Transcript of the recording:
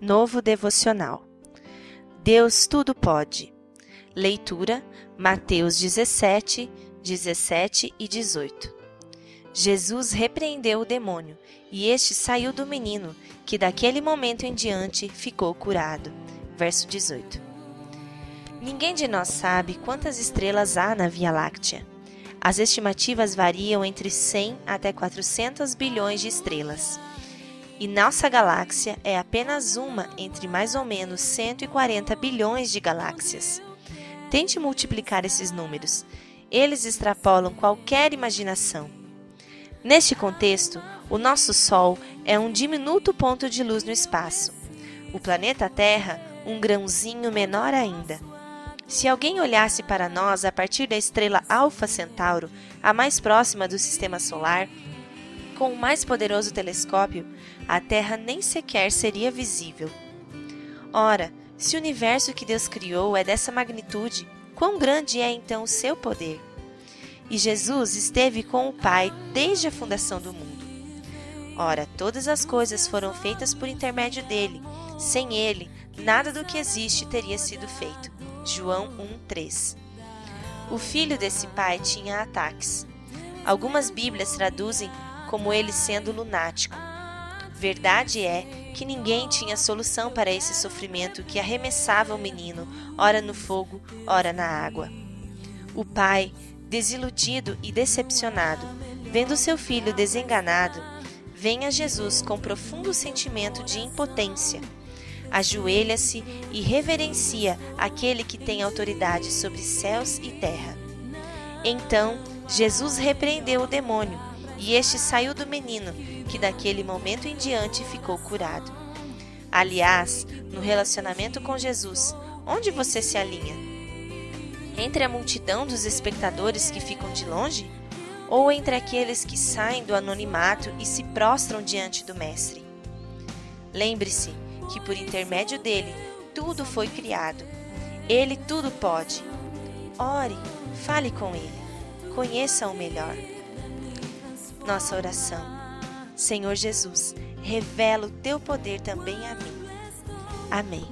Novo Devocional. Deus tudo pode. Leitura: Mateus 17, 17 e 18. Jesus repreendeu o demônio, e este saiu do menino, que daquele momento em diante ficou curado. Verso 18. Ninguém de nós sabe quantas estrelas há na Via Láctea. As estimativas variam entre 100 até 400 bilhões de estrelas. E nossa galáxia é apenas uma entre mais ou menos 140 bilhões de galáxias. Tente multiplicar esses números. Eles extrapolam qualquer imaginação. Neste contexto, o nosso Sol é um diminuto ponto de luz no espaço. O planeta Terra, um grãozinho menor ainda. Se alguém olhasse para nós a partir da estrela Alfa Centauro, a mais próxima do sistema solar, com o mais poderoso telescópio, a Terra nem sequer seria visível. Ora, se o universo que Deus criou é dessa magnitude, quão grande é então o seu poder? E Jesus esteve com o Pai desde a fundação do mundo. Ora, todas as coisas foram feitas por intermédio dele. Sem ele, nada do que existe teria sido feito. João 1:3. O filho desse pai tinha ataques. Algumas Bíblias traduzem como ele sendo lunático. Verdade é que ninguém tinha solução para esse sofrimento que arremessava o menino, ora no fogo, ora na água. O pai, desiludido e decepcionado, vendo seu filho desenganado, vem a Jesus com profundo sentimento de impotência. Ajoelha-se e reverencia aquele que tem autoridade sobre céus e terra. Então, Jesus repreendeu o demônio e este saiu do menino, que daquele momento em diante ficou curado. Aliás, no relacionamento com Jesus, onde você se alinha? Entre a multidão dos espectadores que ficam de longe? Ou entre aqueles que saem do anonimato e se prostram diante do Mestre? Lembre-se que por intermédio dele tudo foi criado. Ele tudo pode. Ore, fale com ele, conheça-o melhor nossa oração. Senhor Jesus, revela o teu poder também a mim. Amém.